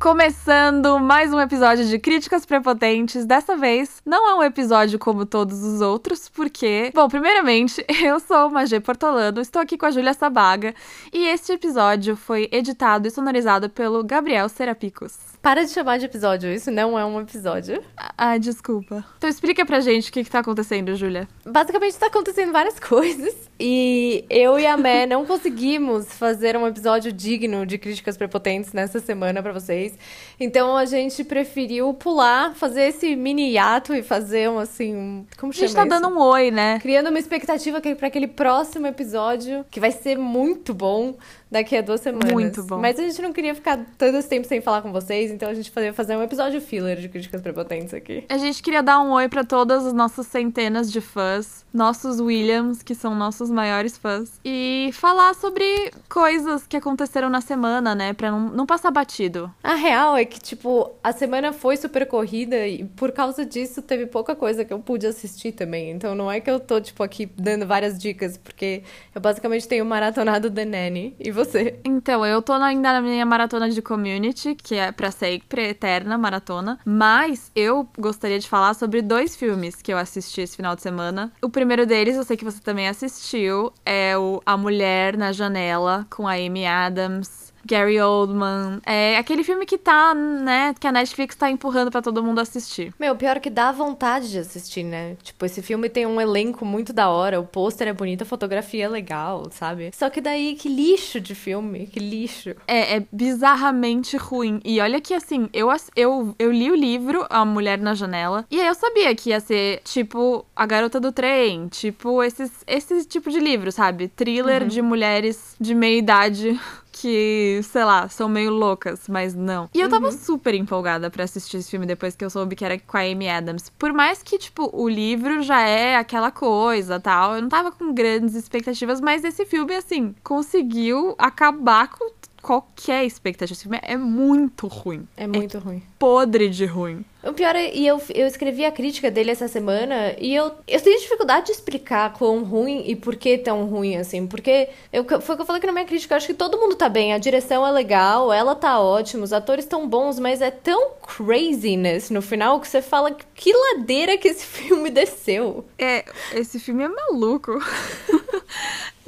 Começando mais um episódio de Críticas Prepotentes. Dessa vez, não é um episódio como todos os outros, porque, bom, primeiramente, eu sou o Magê Portolano, estou aqui com a Júlia Sabaga, e este episódio foi editado e sonorizado pelo Gabriel Serapicos. Para de chamar de episódio, isso não é um episódio. Ah, desculpa. Então explica pra gente o que, que tá acontecendo, Júlia. Basicamente tá acontecendo várias coisas. E eu e a Mé não conseguimos fazer um episódio digno de críticas prepotentes nessa semana para vocês. Então a gente preferiu pular, fazer esse mini hiato e fazer um assim. Como chama A gente tá isso? dando um oi, né? Criando uma expectativa para aquele próximo episódio, que vai ser muito bom daqui a duas semanas. Muito bom. Mas a gente não queria ficar tanto esse tempo sem falar com vocês, então a gente fazer fazer um episódio filler de críticas prepotentes aqui. A gente queria dar um oi pra todas as nossas centenas de fãs, nossos Williams, que são nossos maiores fãs, e falar sobre coisas que aconteceram na semana, né? Pra não, não passar batido. A real é que, tipo, a semana foi super corrida e por causa disso teve pouca coisa que eu pude assistir também. Então não é que eu tô, tipo, aqui dando várias dicas, porque eu basicamente tenho maratonado The Nanny. E você? Então, eu tô ainda na minha maratona de community, que é pra sempre, eterna maratona. Mas eu gostaria de falar sobre dois filmes que eu assisti esse final de semana. O primeiro deles, eu sei que você também assistiu, é o A Mulher na Janela, com a Amy Adams. Gary Oldman. É aquele filme que tá, né, que a Netflix tá empurrando pra todo mundo assistir. Meu, pior que dá vontade de assistir, né? Tipo, esse filme tem um elenco muito da hora, o pôster é bonito, a fotografia é legal, sabe? Só que daí, que lixo de filme, que lixo. É, é bizarramente ruim. E olha que assim, eu, eu, eu li o livro A Mulher na Janela, e aí eu sabia que ia ser tipo A Garota do Trem, tipo esses, esse tipo de livro, sabe? Thriller de mulheres de meia idade. Que, sei lá, são meio loucas, mas não. E eu tava super empolgada pra assistir esse filme depois que eu soube que era com a Amy Adams. Por mais que, tipo, o livro já é aquela coisa tal, eu não tava com grandes expectativas, mas esse filme, assim, conseguiu acabar com qualquer expectativa. Esse filme é muito ruim. É muito ruim. Podre de ruim. O pior é, e eu, eu escrevi a crítica dele essa semana e eu, eu tenho dificuldade de explicar quão ruim e por que tão ruim, assim. Porque eu, foi o que eu falei que na minha crítica, eu acho que todo mundo tá bem, a direção é legal, ela tá ótima, os atores tão bons, mas é tão craziness no final que você fala que ladeira que esse filme desceu. É, esse filme é maluco.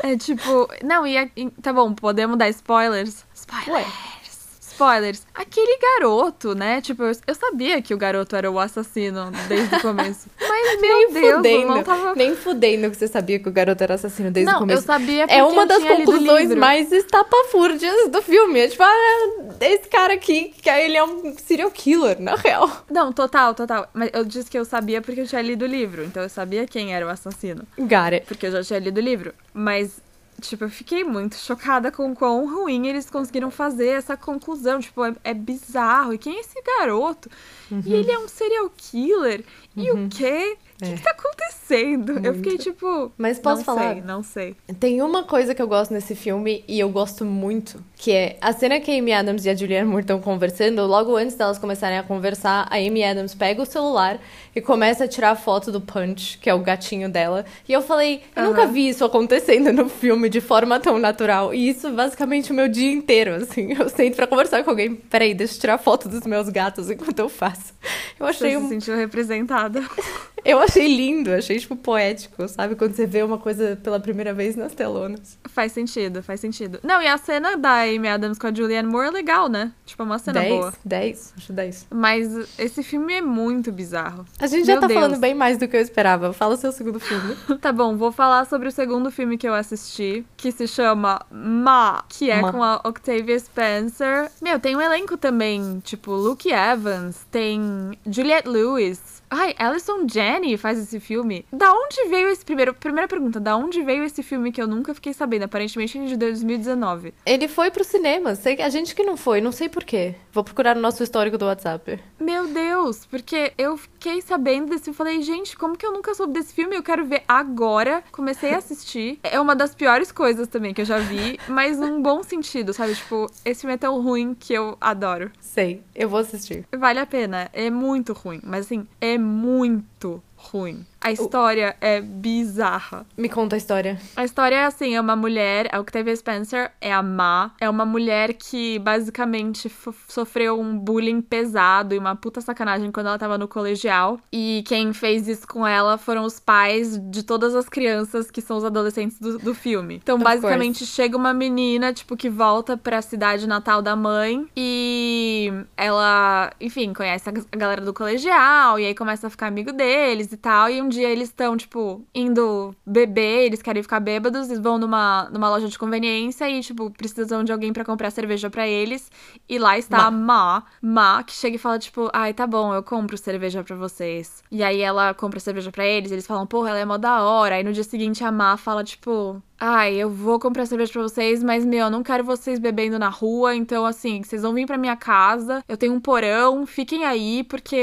é tipo. Não, e, e- tá bom, podemos dar spoilers? Spoilers. Ué. Spoilers. Aquele garoto, né? Tipo, eu, sabia que o garoto era o assassino desde o começo. Mas, meu nem Deus, eu fudendo, não tava. nem fudendo que você sabia que o garoto era assassino desde não, o começo. eu sabia É uma das conclusões mais estapafúrdias do filme. É tipo, ah, esse cara aqui, que ele é um serial killer, na real. Não, total, total. Mas eu disse que eu sabia porque eu tinha lido o livro. Então eu sabia quem era o assassino. It. Porque eu já tinha lido o livro. Mas, tipo, eu fiquei muito chocada com quão ruim eles conseguiram fazer essa conclusão. Tipo, é, é bizarro. E quem é esse garoto? E ele é um serial killer? E o quê? O que, É. que tá acontecendo? Eu fiquei tipo. Mas posso não falar? sei, não sei. Tem uma coisa que eu gosto nesse filme e eu gosto muito, que é a cena que a Amy Adams e a Julianne Moore estão conversando, logo antes delas começarem a conversar, a Amy Adams pega o celular e começa a tirar foto do Punch, que é o gatinho dela. E eu falei, eu nunca Aham. vi isso acontecendo no filme de forma tão natural. E isso basicamente o meu dia inteiro, assim. Eu sento pra conversar com alguém, peraí, deixa eu tirar foto dos meus gatos enquanto eu faço. Eu Você achei se um sentiu representada. eu achei lindo, achei, tipo, poético, sabe? Quando você vê uma coisa pela primeira vez nas telonas. faz sentido, faz sentido. Não, e a cena da Amy Adams com a Julianne Moore é legal, né? Tipo, é uma cena 10? boa. 10? Acho 10. Mas esse filme é muito bizarro. A gente já Meu tá Deus. falando bem mais do que eu esperava. Fala o seu segundo filme. Tá bom, vou falar sobre o segundo filme que eu assisti, que se chama Ma, que é Ma. com a Octavia Spencer. Meu, tem um elenco também, tipo Luke Evans, tem Juliette Lewis. Ai, Alison Faz esse filme. Da onde veio esse primeiro? Primeira pergunta, da onde veio esse filme que eu nunca fiquei sabendo? Aparentemente é de 2019. Ele foi pro cinema. Sei, a gente que não foi, não sei porquê. Vou procurar no nosso histórico do WhatsApp. Meu Deus, porque eu fiquei sabendo desse filme. Falei, gente, como que eu nunca soube desse filme? Eu quero ver agora. Comecei a assistir. É uma das piores coisas também que eu já vi, mas num bom sentido, sabe? Tipo, esse filme é tão ruim que eu adoro. Sei, eu vou assistir. Vale a pena. É muito ruim, mas assim, é muito ruim. A história é bizarra. Me conta a história. A história é assim, é uma mulher, a Octavia Spencer é a má, é uma mulher que basicamente sofreu um bullying pesado e uma puta sacanagem quando ela tava no colegial. E quem fez isso com ela foram os pais de todas as crianças que são os adolescentes do, do filme. Então, Of basicamente, chega uma menina, tipo, que volta pra cidade natal da mãe e ela, enfim, conhece a a galera do colegial e aí começa a ficar amigo deles e tal. E um dia eles estão, tipo, indo beber, eles querem ficar bêbados, eles vão numa, numa loja de conveniência e, tipo, precisam de alguém pra comprar cerveja pra eles. E lá está a Ma, Ma, que chega e fala, tipo, ai, tá bom, eu compro cerveja pra vocês. E aí ela compra cerveja pra eles, eles falam, porra, ela é mó da hora. Aí no dia seguinte a Ma fala, tipo, Ai, eu vou comprar cerveja pra vocês, mas, meu, eu não quero vocês bebendo na rua. Então, assim, vocês vão vir pra minha casa. Eu tenho um porão, fiquem aí, porque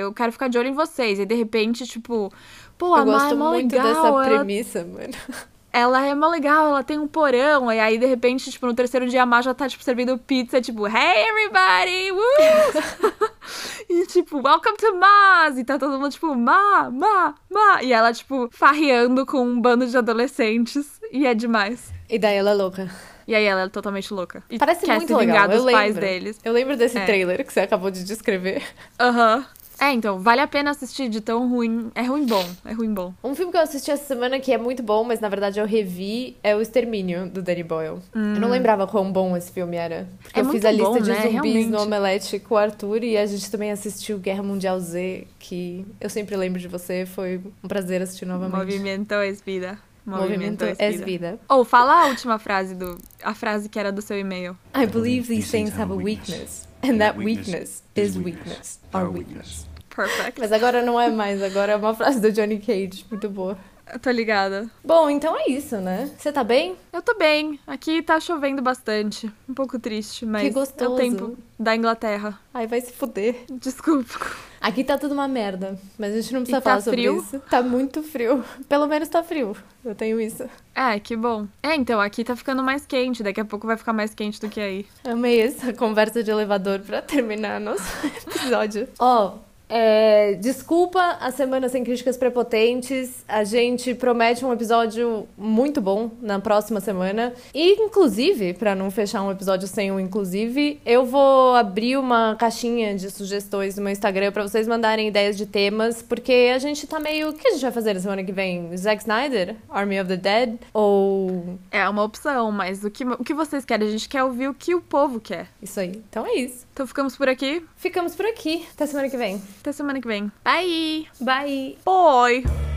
eu quero ficar de olho em vocês. E de repente, tipo, pô, a Eu Ma gosto é mó muito legal. dessa ela, premissa, mano. ela é mó legal, ela tem um porão. E aí, de repente, tipo, no terceiro dia a Ma já tá, tipo, servindo pizza, tipo, hey everybody! Woo! E tipo, welcome to Maz! E tá todo mundo tipo, Ma, Ma, Ma! E ela, tipo, farreando com um bando de adolescentes. E é demais. E daí ela é louca. E aí ela é totalmente louca. E Parece quer muito se vingar legal, eu dos pais lembro. deles. Eu lembro desse É. trailer que você acabou de descrever. Aham. É, então, vale a pena assistir de tão ruim. É ruim bom. É ruim bom. Um filme que eu assisti essa semana que é muito bom, mas na verdade eu revi, é O Extermínio, do Danny Boyle. Eu não lembrava quão bom esse filme era. Porque É eu fiz a lista bom, de né? zumbis Realmente. no Omelete com o Arthur e a gente também assistiu Guerra Mundial Z, que eu sempre lembro de você, foi um prazer assistir novamente. Movimento es vida. Movimento es é vida. vida. Ou fala a última frase do. A frase que era do seu e-mail. I believe these things have a weakness, and that weakness is weakness, our weakness. Perfect. Mas agora não é mais, agora é uma frase do Johnny Cage, muito boa. Eu tô ligada. Bom, então é isso, né? Você tá bem? Eu tô bem. Aqui tá chovendo bastante. Um pouco triste, mas é gostoso. o tempo da Inglaterra. Ai, vai se fuder. Desculpa. Aqui tá tudo uma merda, mas a gente não precisa E tá falar sobre frio? isso. Tá muito frio. Pelo menos tá frio. Eu tenho isso. É, que bom. É, então, aqui tá ficando mais quente. Daqui a pouco vai ficar mais quente do que aí. Amei essa conversa de elevador pra terminar nosso episódio. Ó, é, desculpa a semana sem críticas prepotentes. A gente promete um episódio muito bom na próxima semana. E, inclusive, pra não fechar um episódio sem um inclusive, eu vou abrir uma caixinha de sugestões no meu Instagram pra vocês mandarem ideias de temas, porque a gente tá meio. O que a gente vai fazer na semana que vem? Zack Snyder? Army of the Dead? Ou. É uma opção, mas o que, o que vocês querem? A gente quer ouvir o que o povo quer. Isso aí. Então é isso. Então ficamos por aqui. Ficamos por aqui. Até semana que vem. Até semana que vem. Bye! Bye! Bye!